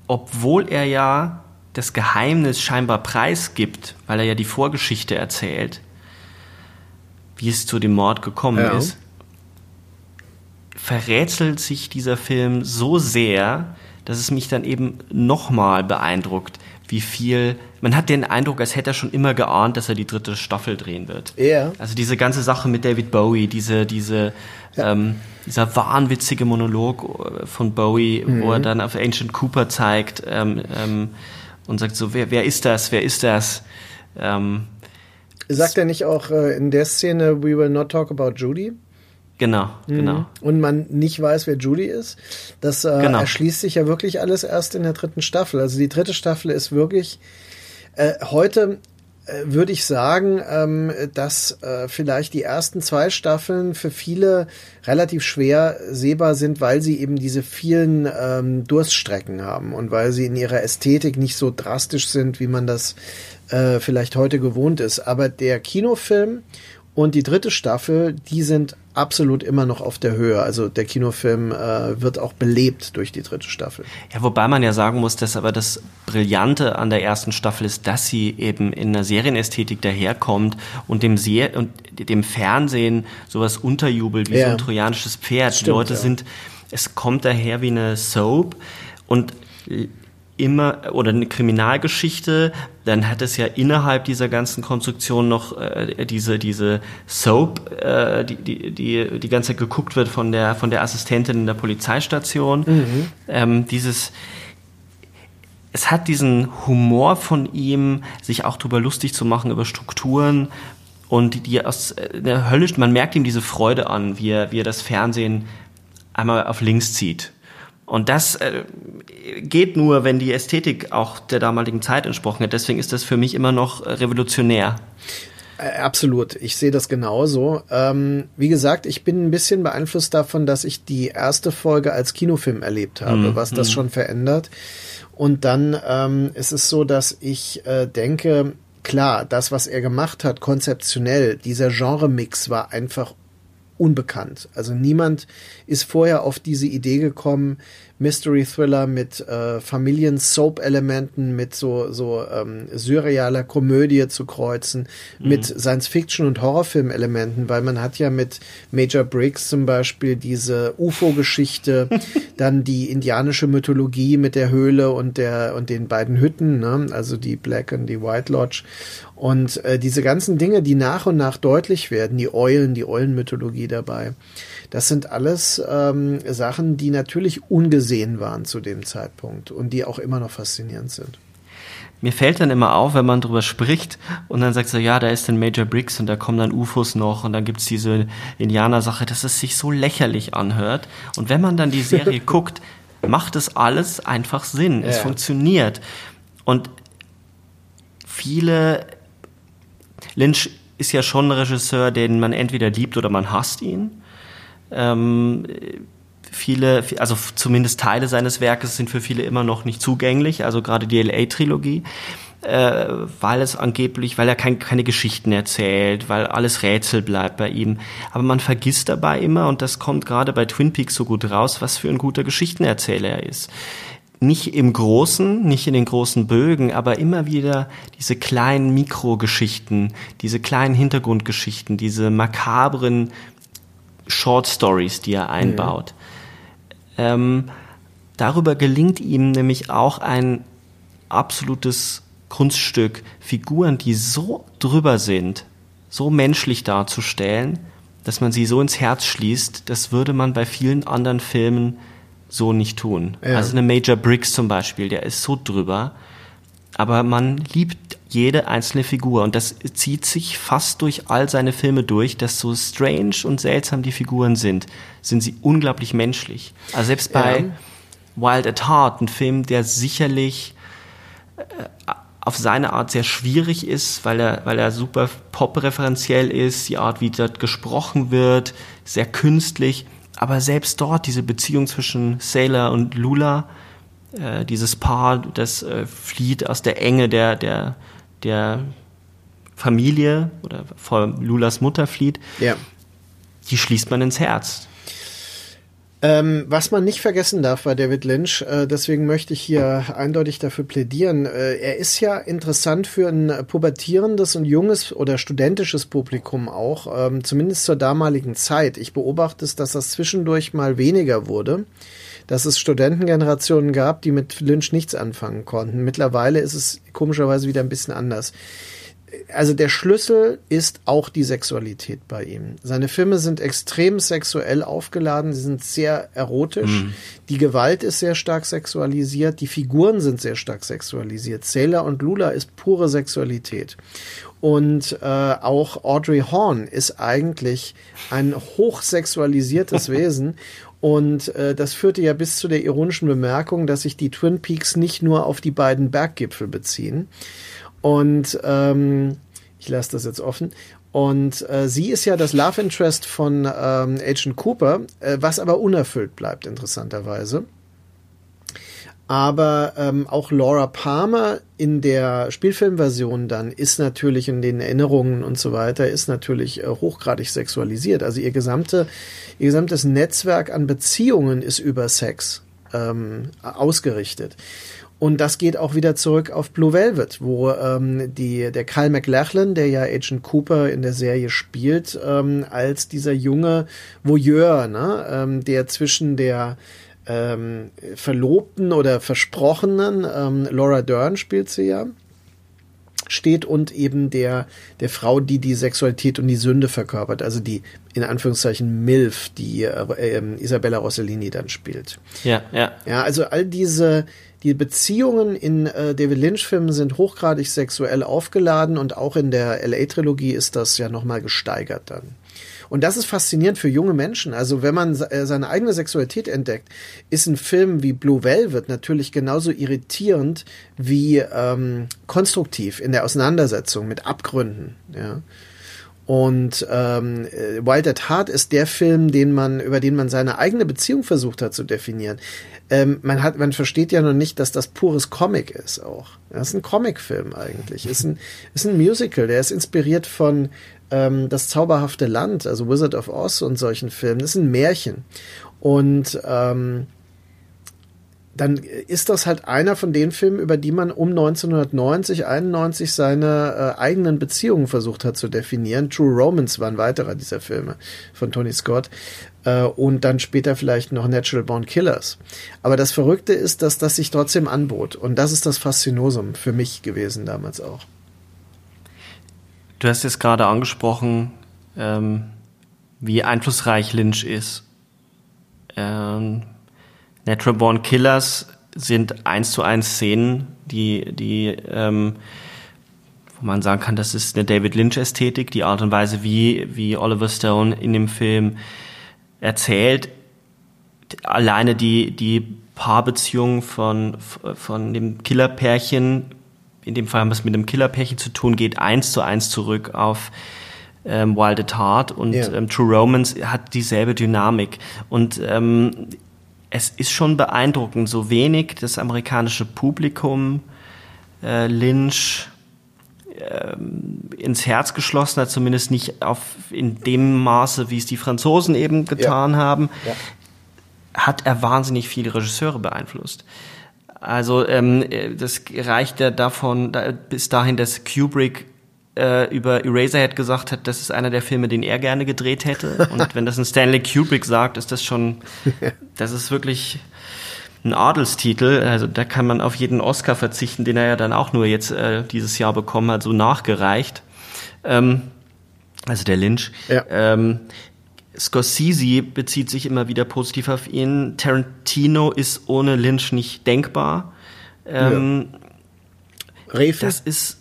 obwohl er ja das Geheimnis scheinbar preisgibt, weil er ja die Vorgeschichte erzählt, wie es zu dem Mord gekommen ja. ist, verrätselt sich dieser Film so sehr, dass es mich dann eben nochmal beeindruckt, wie viel. Man hat den Eindruck, als hätte er schon immer geahnt, dass er die dritte Staffel drehen wird. Ja. Also diese ganze Sache mit David Bowie, diese, diese, ja. ähm, dieser wahnwitzige Monolog äh, von Bowie, mhm. wo er dann auf Ancient Cooper zeigt ähm, ähm, und sagt so, wer, wer ist das, wer ist das? Ähm, Sagt er nicht auch äh, in der Szene, we will not talk about Judy? Genau, mhm. genau. Und man nicht weiß, wer Judy ist. Das äh, genau. erschließt sich ja wirklich alles erst in der dritten Staffel. Also die dritte Staffel ist wirklich äh, heute äh, würde ich sagen, ähm, dass äh, vielleicht die ersten zwei Staffeln für viele relativ schwer sehbar sind, weil sie eben diese vielen ähm, Durststrecken haben und weil sie in ihrer Ästhetik nicht so drastisch sind, wie man das äh, vielleicht heute gewohnt ist. Aber der Kinofilm und die dritte Staffel, die sind absolut immer noch auf der Höhe. Also der Kinofilm äh, wird auch belebt durch die dritte Staffel. Ja, wobei man ja sagen muss, dass aber das Brillante an der ersten Staffel ist, dass sie eben in einer Serienästhetik daherkommt und dem, Ser und dem Fernsehen sowas unterjubelt wie ja. so ein trojanisches Pferd. Stimmt, die Leute ja. sind, es kommt daher wie eine Soap und immer oder eine Kriminalgeschichte, dann hat es ja innerhalb dieser ganzen Konstruktion noch äh, diese diese Soap, äh, die, die die die ganze Zeit geguckt wird von der von der Assistentin in der Polizeistation. Mhm. Ähm, dieses es hat diesen Humor von ihm, sich auch darüber lustig zu machen über Strukturen und die aus äh, der höllisch, man merkt ihm diese Freude an, wie er, wie er das Fernsehen einmal auf links zieht und das äh, geht nur, wenn die Ästhetik auch der damaligen Zeit entsprochen hat. Deswegen ist das für mich immer noch äh, revolutionär. Äh, absolut, ich sehe das genauso. Ähm, wie gesagt, ich bin ein bisschen beeinflusst davon, dass ich die erste Folge als Kinofilm erlebt habe, mm, was das mm. schon verändert. Und dann ähm, ist es so, dass ich äh, denke, klar, das, was er gemacht hat, konzeptionell, dieser Genre-Mix war einfach unbekannt. Also niemand ist vorher auf diese Idee gekommen, Mystery Thriller mit äh, Familien-Soap-Elementen, mit so, so ähm, surrealer Komödie zu kreuzen, mhm. mit Science-Fiction- und Horrorfilm-Elementen, weil man hat ja mit Major Briggs zum Beispiel diese UFO-Geschichte, dann die indianische Mythologie mit der Höhle und der und den beiden Hütten, ne? also die Black und die White Lodge. Und äh, diese ganzen Dinge, die nach und nach deutlich werden, die Eulen, die Eulenmythologie dabei, das sind alles ähm, Sachen, die natürlich ungesehen waren zu dem Zeitpunkt und die auch immer noch faszinierend sind. Mir fällt dann immer auf, wenn man drüber spricht und dann sagt so, ja, da ist dann Major Briggs und da kommen dann UFOs noch und dann gibt's diese Indianer-Sache, dass es sich so lächerlich anhört. Und wenn man dann die Serie guckt, macht es alles einfach Sinn. Ja. Es funktioniert. Und viele Lynch ist ja schon ein Regisseur, den man entweder liebt oder man hasst ihn. Ähm, viele, also zumindest Teile seines Werkes sind für viele immer noch nicht zugänglich, also gerade die LA-Trilogie, äh, weil es angeblich, weil er kein, keine Geschichten erzählt, weil alles Rätsel bleibt bei ihm. Aber man vergisst dabei immer, und das kommt gerade bei Twin Peaks so gut raus, was für ein guter Geschichtenerzähler er ist nicht im Großen, nicht in den großen Bögen, aber immer wieder diese kleinen Mikrogeschichten, diese kleinen Hintergrundgeschichten, diese makabren Short Stories, die er einbaut. Mhm. Ähm, darüber gelingt ihm nämlich auch ein absolutes Kunststück, Figuren, die so drüber sind, so menschlich darzustellen, dass man sie so ins Herz schließt, das würde man bei vielen anderen Filmen so nicht tun. Ja. Also eine Major Briggs zum Beispiel, der ist so drüber, aber man liebt jede einzelne Figur und das zieht sich fast durch all seine Filme durch, dass so strange und seltsam die Figuren sind, sind sie unglaublich menschlich. Also selbst bei ja. Wild at Heart, ein Film, der sicherlich äh, auf seine Art sehr schwierig ist, weil er, weil er super pop-referenziell ist, die Art, wie dort gesprochen wird, sehr künstlich aber selbst dort diese Beziehung zwischen Sailor und Lula, äh, dieses Paar, das äh, flieht aus der Enge der, der, der Familie oder vor Lulas Mutter flieht, ja. die schließt man ins Herz. Ähm, was man nicht vergessen darf bei David Lynch, äh, deswegen möchte ich hier eindeutig dafür plädieren, äh, er ist ja interessant für ein pubertierendes und junges oder studentisches Publikum auch, ähm, zumindest zur damaligen Zeit. Ich beobachte es, dass das zwischendurch mal weniger wurde, dass es Studentengenerationen gab, die mit Lynch nichts anfangen konnten. Mittlerweile ist es komischerweise wieder ein bisschen anders also der Schlüssel ist auch die Sexualität bei ihm. Seine Filme sind extrem sexuell aufgeladen, sie sind sehr erotisch. Mhm. Die Gewalt ist sehr stark sexualisiert, die Figuren sind sehr stark sexualisiert. Sailor und Lula ist pure Sexualität. Und äh, auch Audrey Horn ist eigentlich ein hochsexualisiertes Wesen. Und äh, das führte ja bis zu der ironischen Bemerkung, dass sich die Twin Peaks nicht nur auf die beiden Berggipfel beziehen, Und ähm, ich lasse das jetzt offen. Und äh, sie ist ja das Love Interest von ähm, Agent Cooper, äh, was aber unerfüllt bleibt, interessanterweise. Aber ähm, auch Laura Palmer in der Spielfilmversion dann ist natürlich in den Erinnerungen und so weiter, ist natürlich äh, hochgradig sexualisiert. Also ihr gesamte, ihr gesamtes Netzwerk an Beziehungen ist über Sex ähm, ausgerichtet. Und das geht auch wieder zurück auf Blue Velvet, wo ähm, die, der Kyle MacLachlan, der ja Agent Cooper in der Serie spielt, ähm, als dieser junge Voyeur, ne, ähm, der zwischen der ähm, Verlobten oder Versprochenen, ähm, Laura Dern spielt sie ja, steht und eben der, der Frau, die die Sexualität und die Sünde verkörpert, also die in Anführungszeichen MILF, die äh, äh, Isabella Rossellini dann spielt. Ja, ja. Ja, also all diese, die Beziehungen in äh, David Lynch-Filmen sind hochgradig sexuell aufgeladen und auch in der LA-Trilogie ist das ja nochmal gesteigert dann. Und das ist faszinierend für junge Menschen. Also wenn man äh, seine eigene Sexualität entdeckt, ist ein Film wie Blue Velvet natürlich genauso irritierend wie ähm, konstruktiv in der Auseinandersetzung mit Abgründen. Ja. Und ähm, Wild at Heart ist der Film, den man, über den man seine eigene Beziehung versucht hat zu definieren. Ähm, man hat, man versteht ja noch nicht, dass das pures Comic ist auch. Das ist ein Comicfilm eigentlich. Ist ein, ist ein Musical. Der ist inspiriert von ähm, Das zauberhafte Land, also Wizard of Oz und solchen Filmen. Das ist ein Märchen. Und ähm, dann ist das halt einer von den Filmen, über die man um 1990, 91 seine äh, eigenen Beziehungen versucht hat zu definieren. True Romance war ein weiterer dieser Filme von Tony Scott. Äh, und dann später vielleicht noch Natural Born Killers. Aber das Verrückte ist, dass das sich trotzdem anbot. Und das ist das Faszinosum für mich gewesen damals auch. Du hast jetzt gerade angesprochen, ähm, wie einflussreich Lynch ist. Ähm, Natural Born Killers sind eins zu eins Szenen, die, die ähm, wo man sagen kann, das ist eine David Lynch-Ästhetik, die Art und Weise, wie, wie Oliver Stone in dem Film erzählt. Alleine die, die Paarbeziehung von, von dem Killerpärchen in dem Fall haben wir es mit einem Killerpärchen zu tun, geht eins zu eins zurück auf ähm, Wild at Heart und yeah. ähm, True Romance hat dieselbe Dynamik. Und ähm, es ist schon beeindruckend, so wenig das amerikanische Publikum äh, Lynch ähm, ins Herz geschlossen hat, zumindest nicht auf in dem Maße, wie es die Franzosen eben getan ja. haben, ja. hat er wahnsinnig viele Regisseure beeinflusst. Also ähm, das reicht ja davon da, bis dahin, dass Kubrick äh, über Eraserhead gesagt hat, das ist einer der Filme, den er gerne gedreht hätte. Und wenn das ein Stanley Kubrick sagt, ist das schon, das ist wirklich ein Adelstitel. Also da kann man auf jeden Oscar verzichten, den er ja dann auch nur jetzt äh, dieses Jahr bekommen hat, so nachgereicht. Ähm, also der Lynch. Ja. Ähm, Scorsese bezieht sich immer wieder positiv auf ihn. Tarantino ist ohne Lynch nicht denkbar. Ähm, ja. Das ist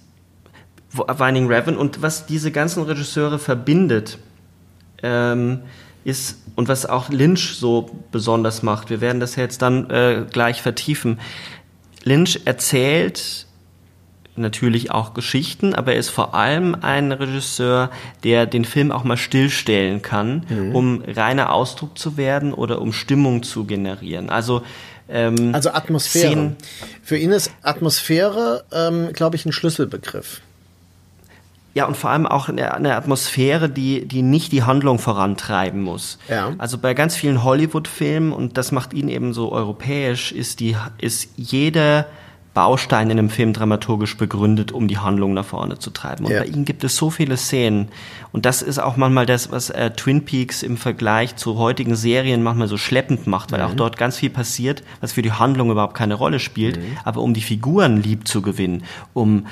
Winding Raven und was diese ganzen Regisseure verbindet, ähm, ist und was auch Lynch so besonders macht. Wir werden das jetzt dann äh, gleich vertiefen. Lynch erzählt natürlich auch Geschichten, aber er ist vor allem ein Regisseur, der den Film auch mal stillstellen kann, mhm. um reiner Ausdruck zu werden oder um Stimmung zu generieren. Also ähm, also Atmosphäre. Szenen, Für ihn ist Atmosphäre, ähm, glaube ich, ein Schlüsselbegriff. Ja, und vor allem auch eine, Atmosphäre, die, die nicht die Handlung vorantreiben muss. Ja. Also bei ganz vielen Hollywood-Filmen, und das macht ihn eben so europäisch, ist die, ist jede Baustein in einem Film dramaturgisch begründet, um die Handlung nach vorne zu treiben. Und ja. bei ihm gibt es so viele Szenen. Und das ist auch manchmal das, was äh, Twin Peaks im Vergleich zu heutigen Serien manchmal so schleppend macht, weil mhm. auch dort ganz viel passiert, was für die Handlung überhaupt keine Rolle spielt. Mhm. Aber um die Figuren lieb zu gewinnen, um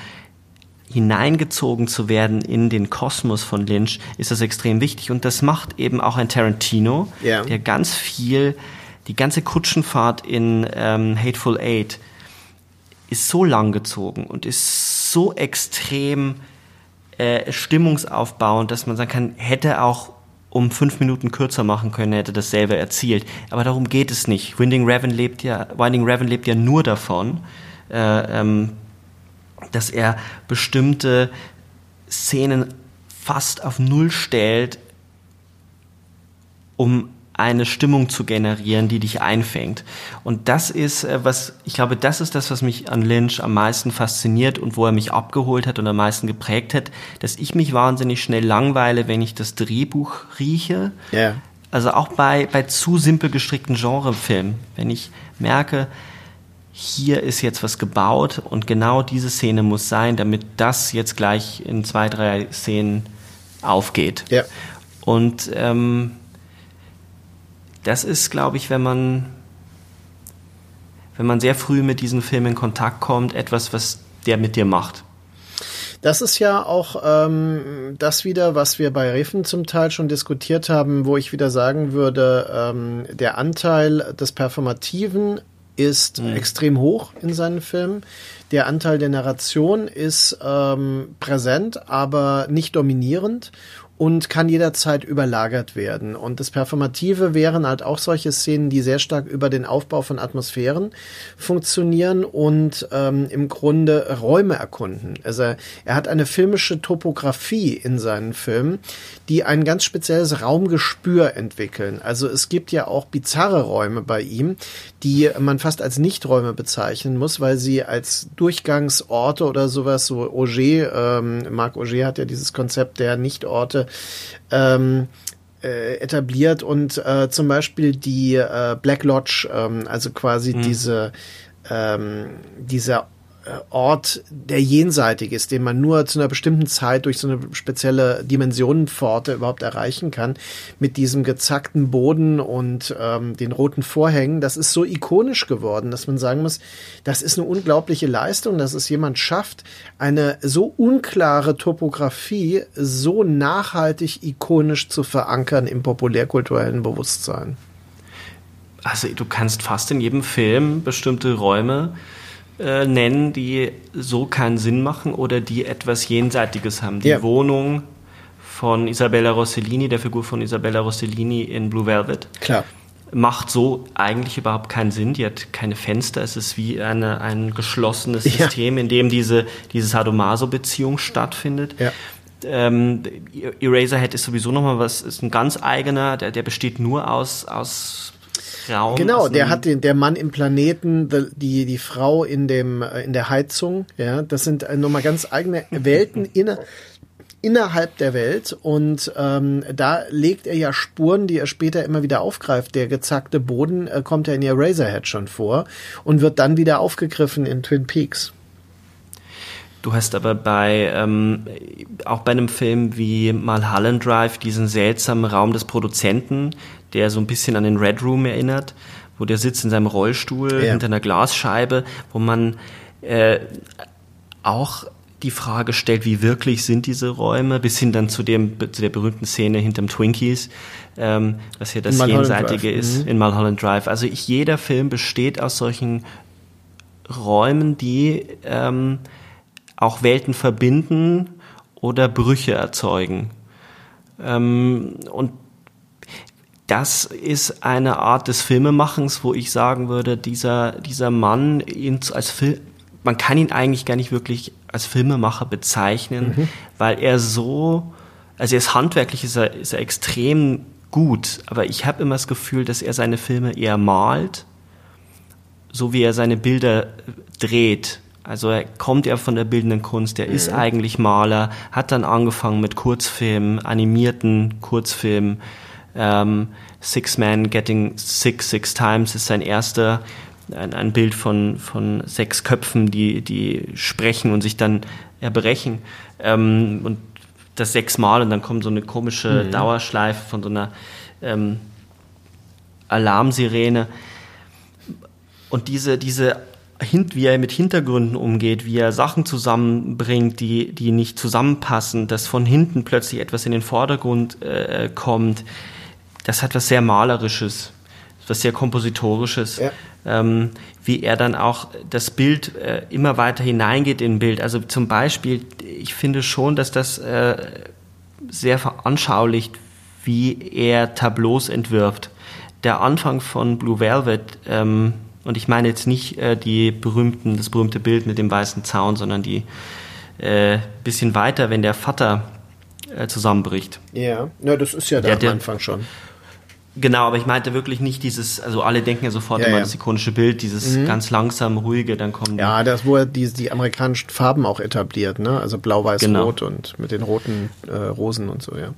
hineingezogen zu werden in den Kosmos von Lynch, ist das extrem wichtig. Und das macht eben auch ein Tarantino, ja. der ganz viel, die ganze Kutschenfahrt in ähm, Hateful Eight, ist so lang gezogen und ist so extrem äh, stimmungsaufbauend, dass man sagen kann, hätte auch um fünf Minuten kürzer machen können, hätte das selber erzielt. Aber darum geht es nicht. Winding Raven lebt ja, Winding Raven lebt ja nur davon, äh, ähm, dass er bestimmte Szenen fast auf Null stellt, um eine Stimmung zu generieren, die dich einfängt. Und das ist, äh, was, ich glaube, das ist das, was mich an Lynch am meisten fasziniert und wo er mich abgeholt hat und am meisten geprägt hat, dass ich mich wahnsinnig schnell langweile, wenn ich das Drehbuch rieche. Ja. Also auch bei, bei zu simpel gestrickten Genrefilmen, wenn ich merke, hier ist jetzt was gebaut und genau diese Szene muss sein, damit das jetzt gleich in zwei, drei Szenen aufgeht. Ja. Und ähm, das ist, glaube ich, wenn man, wenn man sehr früh mit diesen Filmen in Kontakt kommt, etwas, was der mit dir macht. Das ist ja auch ähm, das wieder, was wir bei Reffen zum Teil schon diskutiert haben, wo ich wieder sagen würde, ähm, der Anteil des Performativen ist mhm. extrem hoch in seinen Filmen. Der Anteil der Narration ist ähm, präsent, aber nicht dominierend und kann jederzeit überlagert werden. Und das Performative wären halt auch solche Szenen, die sehr stark über den Aufbau von Atmosphären funktionieren und ähm, im Grunde Räume erkunden. Also er hat eine filmische Topografie in seinen Filmen, die ein ganz spezielles Raumgespür entwickeln. Also es gibt ja auch bizarre Räume bei ihm, die man fast als Nichträume bezeichnen muss, weil sie als Durchgangsorte oder sowas, so Auger, ähm, Marc Auger hat ja dieses Konzept der Nichtorte ähm, äh, etabliert und äh, zum Beispiel die äh, Black Lodge, ähm, also quasi mhm. diese ähm, dieser Ort, der jenseitig ist, den man nur zu einer bestimmten Zeit durch so eine spezielle Dimensionenpforte überhaupt erreichen kann, mit diesem gezackten Boden und ähm, den roten Vorhängen, das ist so ikonisch geworden, dass man sagen muss, das ist eine unglaubliche Leistung, dass es jemand schafft, eine so unklare Topografie so nachhaltig ikonisch zu verankern im populärkulturellen Bewusstsein. Also du kannst fast in jedem Film bestimmte Räume äh, nennen, die so keinen Sinn machen oder die etwas Jenseitiges haben. Die ja. Wohnung von Isabella Rossellini, der Figur von Isabella Rossellini in Blue Velvet. Klar. Macht so eigentlich überhaupt keinen Sinn. Die hat keine Fenster. Es ist wie eine, ein geschlossenes ja. System, in dem diese, diese Sadomaso-Beziehung stattfindet. Ja. Ähm, Eraserhead ist sowieso nochmal was, ist ein ganz eigener, der, der besteht nur aus, aus Raum. Genau, der hat den, der Mann im Planeten, die, die Frau in dem, äh, in der Heizung, ja, das sind äh, nochmal ganz eigene Welten inner, innerhalb der Welt und ähm, da legt er ja Spuren, die er später immer wieder aufgreift. Der gezackte Boden äh, kommt ja in Eraserhead schon vor und wird dann wieder aufgegriffen in Twin Peaks. Du hast aber bei ähm, auch bei einem Film wie Mulholland Drive diesen seltsamen Raum des Produzenten, der so ein bisschen an den Red Room erinnert, wo der sitzt in seinem Rollstuhl ja. hinter einer Glasscheibe, wo man äh, auch die Frage stellt, wie wirklich sind diese Räume, bis hin dann zu, dem, zu der berühmten Szene hinterm Twinkies, ähm, was hier das Jenseitige ist, mhm. in Mulholland Drive. Also ich, jeder Film besteht aus solchen Räumen, die ähm, auch Welten verbinden oder Brüche erzeugen. Ähm, und das ist eine Art des Filmemachens, wo ich sagen würde, dieser, dieser Mann ihn als Film, man kann ihn eigentlich gar nicht wirklich als Filmemacher bezeichnen, mhm. weil er so, also er ist handwerklich, ist er, ist er extrem gut, aber ich habe immer das Gefühl, dass er seine Filme eher malt, so wie er seine Bilder dreht. Also er kommt ja von der bildenden Kunst, er mhm. ist eigentlich Maler, hat dann angefangen mit Kurzfilmen, animierten Kurzfilmen, ähm, Six Man Getting Sick Six Times ist sein erster, ein, ein, Bild von, von sechs Köpfen, die, die sprechen und sich dann erbrechen. Ähm, und das sechsmal und dann kommt so eine komische mhm. Dauerschleife von so einer ähm, Alarmsirene. Und diese, diese wie er mit Hintergründen umgeht, wie er Sachen zusammenbringt, die, die nicht zusammenpassen, dass von hinten plötzlich etwas in den Vordergrund äh, kommt, das hat was sehr Malerisches, was sehr Kompositorisches. Ja. Ähm, wie er dann auch das Bild äh, immer weiter hineingeht in ein Bild. Also zum Beispiel, ich finde schon, dass das äh, sehr veranschaulicht, wie er Tableaus entwirft. Der Anfang von Blue Velvet, ähm, Und ich meine jetzt nicht äh, die berühmten, das berühmte Bild mit dem weißen Zaun, sondern die äh, bisschen weiter, wenn der Vater äh, zusammenbricht. Ja, ja, das ist ja da Der- am Anfang schon. Genau, aber ich meinte wirklich nicht dieses, also alle denken ja sofort Ja, immer ja. das ikonische Bild, dieses ganz langsam, ruhige, dann kommen die- Ja, das, wo er die, die amerikanischen Farben auch etabliert, ne? Also blau, weiß, Genau. rot und mit den roten äh, Rosen und so, ja.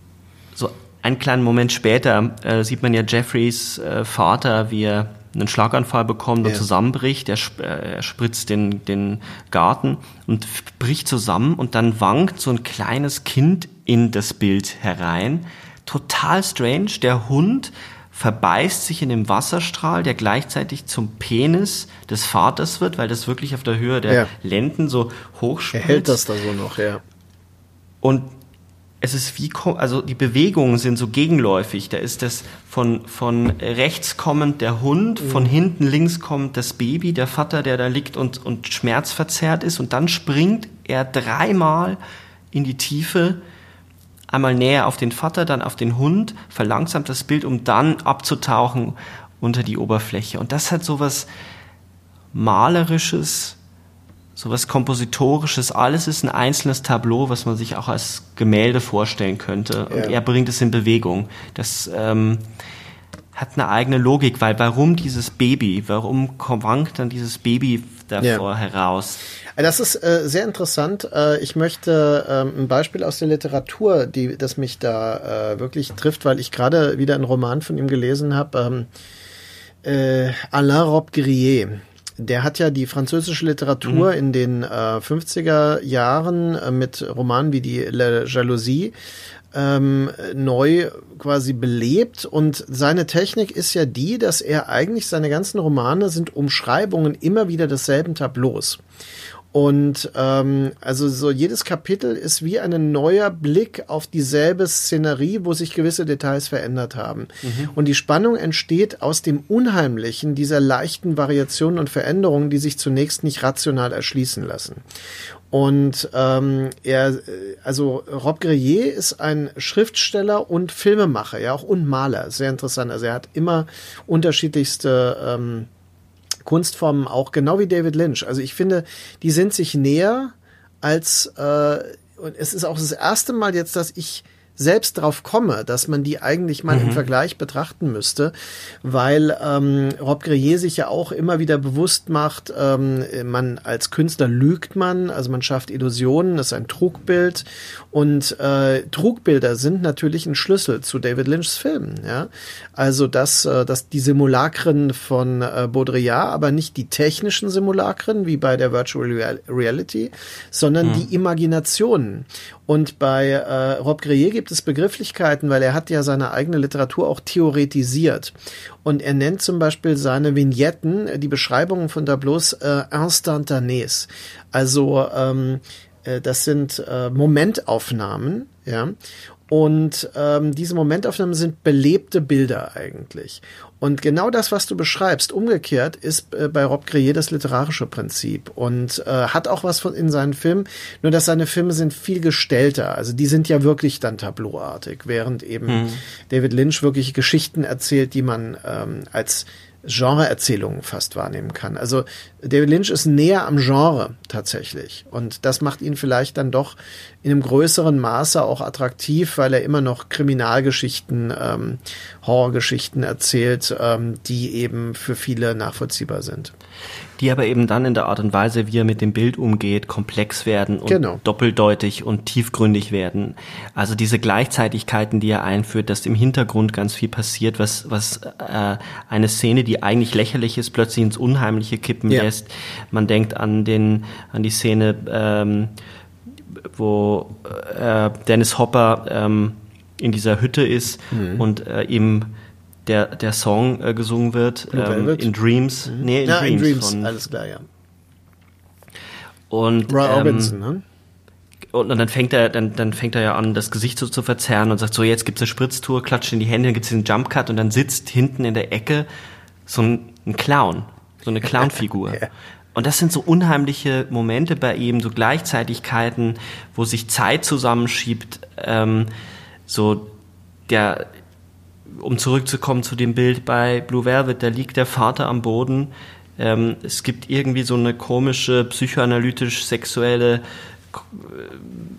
so einen kleinen Moment später äh, sieht man ja Jeffreys äh, Vater, wie er einen Schlaganfall bekommt und Ja. zusammenbricht. Er, sp äh, er spritzt den, den Garten und bricht zusammen und dann wankt so ein kleines Kind in das Bild herein. Total strange. Der Hund verbeißt sich in dem Wasserstrahl, der gleichzeitig zum Penis des Vaters wird, weil das wirklich auf der Höhe der Ja. Lenden so Er hochspritzt. hält das da so noch, ja. Und es ist wie, also die Bewegungen sind so gegenläufig. Da ist das von, von rechts kommend der Hund, von hinten links kommt das Baby, der Vater, der da liegt und, und schmerzverzerrt ist. Und dann springt er dreimal in die Tiefe, einmal näher auf den Vater, dann auf den Hund, verlangsamt das Bild, um dann abzutauchen unter die Oberfläche. Und das hat sowas Malerisches, sowas Kompositorisches, alles ist ein einzelnes Tableau, was man sich auch als Gemälde vorstellen könnte. Und Ja. er bringt es in Bewegung. Das ähm, hat eine eigene Logik, weil warum dieses Baby, warum wankt dann dieses Baby davor heraus? Das ist äh, sehr interessant. Äh, ich möchte ähm, ein Beispiel aus der Literatur, die das mich da äh, wirklich trifft, weil ich gerade wieder einen Roman von ihm gelesen habe. Ähm, äh, Alain Robbe-Grillet. Der hat ja die französische Literatur in den äh, 50er Jahren äh, mit Romanen wie die La Jalousie ähm, neu quasi belebt und seine Technik ist ja die, dass er eigentlich seine ganzen Romane sind Umschreibungen immer wieder desselben Tableaus. Und ähm, also so jedes Kapitel ist wie ein neuer Blick auf dieselbe Szenerie, wo sich gewisse Details verändert haben. Und die Spannung entsteht aus dem Unheimlichen dieser leichten Variationen und Veränderungen, die sich zunächst nicht rational erschließen lassen. Und ähm, er, äh, also Rob Grillet ist ein Schriftsteller und Filmemacher, ja auch und Maler. Sehr interessant. Also er hat immer unterschiedlichste ähm, Kunstformen auch, genau wie David Lynch. Also ich finde, die sind sich näher als, äh, und es ist auch das erste Mal jetzt, dass ich selbst drauf komme, dass man die eigentlich mal im Vergleich betrachten müsste, weil ähm, Rob Grillet sich ja auch immer wieder bewusst macht, ähm, man als Künstler lügt man, also man schafft Illusionen, das ist ein Trugbild. Und äh, Trugbilder sind natürlich ein Schlüssel zu David Lynchs Filmen, ja, also dass, äh, dass die Simulakren von äh, Baudrillard, aber nicht die technischen Simulakren wie bei der Virtual Real Reality, sondern die Imaginationen. Und bei äh, Rob Grillet gibt es Begrifflichkeiten, weil er hat ja seine eigene Literatur auch theoretisiert. Und er nennt zum Beispiel seine Vignetten, äh, die Beschreibungen von Tableaus, äh, instantanés. Also ähm, äh, das sind äh, Momentaufnahmen, ja. Und ähm, diese Momentaufnahmen sind belebte Bilder eigentlich. Und genau das, was du beschreibst, umgekehrt, ist äh, bei Rob Grillet das literarische Prinzip und äh, hat auch was von in seinen Filmen, nur dass seine Filme sind viel gestellter. Also die sind ja wirklich dann tableauartig, während eben David Lynch wirklich Geschichten erzählt, die man ähm, als Genreerzählungen fast wahrnehmen kann. Also David Lynch ist näher am Genre tatsächlich. Und das macht ihn vielleicht dann doch in einem größeren Maße auch attraktiv, weil er immer noch Kriminalgeschichten, ähm, Horrorgeschichten erzählt, ähm, die eben für viele nachvollziehbar sind. Die aber eben dann in der Art und Weise, wie er mit dem Bild umgeht, komplex werden und Genau. doppeldeutig und tiefgründig werden. Also diese Gleichzeitigkeiten, die er einführt, dass im Hintergrund ganz viel passiert, was, was äh, eine Szene, die eigentlich lächerlich ist, plötzlich ins Unheimliche kippen Ja. lässt. Man denkt an den, an die Szene, ähm, wo äh, Dennis Hopper ähm, in dieser Hütte ist Mhm. und äh, ihm der, der Song äh, gesungen wird ähm, in Dreams. Nee, in ja, Dreams. in Dreams, von, alles klar, ja. und, Roy ähm, Orbison, ne? und dann fängt er, dann, dann fängt er ja an, das Gesicht so zu verzerren und sagt so, jetzt gibt's eine Spritztour, klatscht in die Hände, dann gibt's diesen Jumpcut und dann sitzt hinten in der Ecke so ein, ein Clown, so eine Clownfigur. Ja. Und das sind so unheimliche Momente bei ihm, so Gleichzeitigkeiten, wo sich Zeit zusammenschiebt, ähm, so der, um zurückzukommen zu dem Bild bei Blue Velvet, da liegt der Vater am Boden, Ähm, es gibt irgendwie so eine komische psychoanalytisch-sexuelle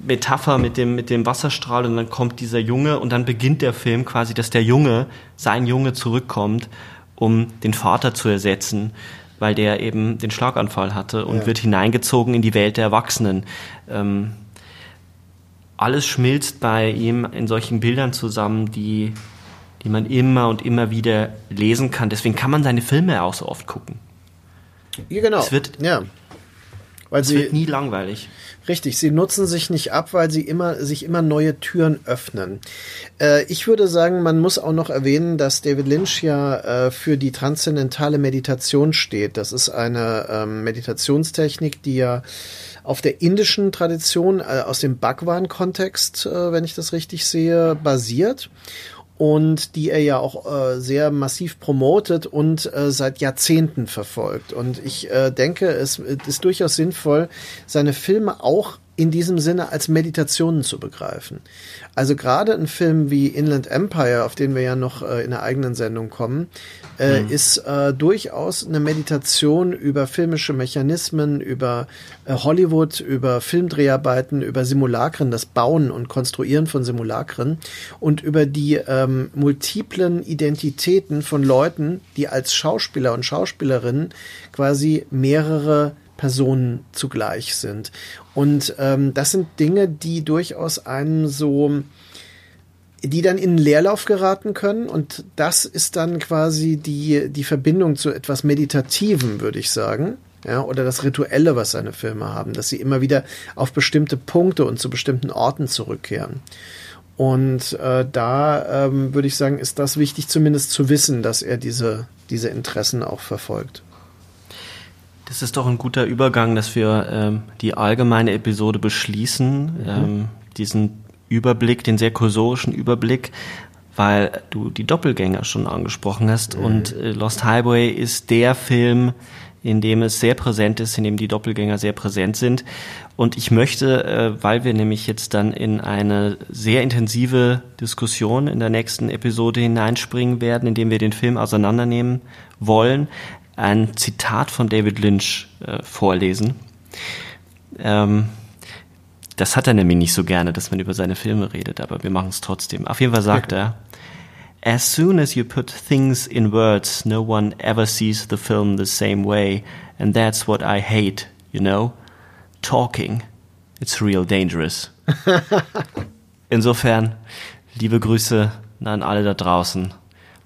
Metapher mit dem, mit dem Wasserstrahl und dann kommt dieser Junge und dann beginnt der Film quasi, dass der Junge, sein Junge zurückkommt, um den Vater zu ersetzen, weil der eben den Schlaganfall hatte und ja. wird hineingezogen in die Welt der Erwachsenen. Ähm, alles schmilzt bei ihm in solchen Bildern zusammen, die, die man immer und immer wieder lesen kann. Deswegen kann man seine Filme auch so oft gucken. Ja, genau. Es wird, ja. Weil es wird nie langweilig. Richtig, sie nutzen sich nicht ab, weil sie immer, sich immer neue Türen öffnen. Äh, ich würde sagen, man muss auch noch erwähnen, dass David Lynch ja äh, für die transzendentale Meditation steht. Das ist eine ähm, Meditationstechnik, die ja auf der indischen Tradition äh, aus dem Bhagwan-Kontext, äh, wenn ich das richtig sehe, basiert und die er ja auch äh, sehr massiv promotet und äh, seit Jahrzehnten verfolgt. Und ich äh, denke, es ist durchaus sinnvoll, seine Filme auch in diesem Sinne als Meditationen zu begreifen. Also gerade ein Film wie Inland Empire, auf den wir ja noch äh, in der eigenen Sendung kommen, äh, mhm. ist äh, durchaus eine Meditation über filmische Mechanismen, über äh, Hollywood, über Filmdreharbeiten, über Simulakren, das Bauen und Konstruieren von Simulakren und über die ähm, multiplen Identitäten von Leuten, die als Schauspieler und Schauspielerinnen quasi mehrere Personen zugleich sind. Und ähm, das sind Dinge, die durchaus einem so, die dann in Leerlauf geraten können. Und das ist dann quasi die, die Verbindung zu etwas Meditativem, würde ich sagen. Ja, oder das Rituelle, was seine Filme haben, dass sie immer wieder auf bestimmte Punkte und zu bestimmten Orten zurückkehren. Und äh, da ähm, würde ich sagen, ist das wichtig, zumindest zu wissen, dass er diese, diese Interessen auch verfolgt. Das ist doch ein guter Übergang, dass wir ähm, die allgemeine Episode beschließen, mhm. ähm, diesen Überblick, den sehr kursorischen Überblick, weil du die Doppelgänger schon angesprochen hast mhm. und äh, Lost Highway ist der Film, in dem es sehr präsent ist, in dem die Doppelgänger sehr präsent sind. Und ich möchte, äh, weil wir nämlich jetzt dann in eine sehr intensive Diskussion in der nächsten Episode hineinspringen werden, indem wir den Film auseinandernehmen wollen, ein Zitat von David Lynch äh, vorlesen. Ähm, das hat er nämlich nicht so gerne, dass man über seine Filme redet, aber wir machen es trotzdem. Auf jeden Fall sagt er, As soon as you put things in words, no one ever sees the film the same way, and that's what I hate, you know? Talking. It's real dangerous. Insofern, liebe Grüße an alle da draußen.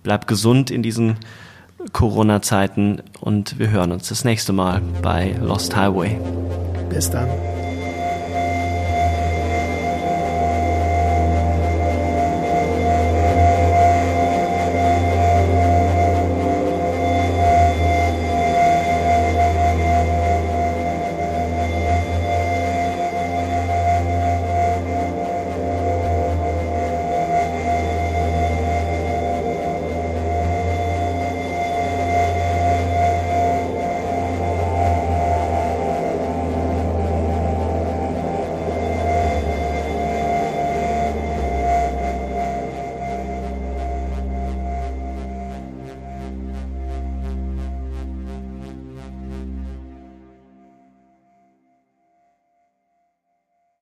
Bleibt gesund in diesen Corona-Zeiten und wir hören uns das nächste Mal bei Lost Highway. Bis dann.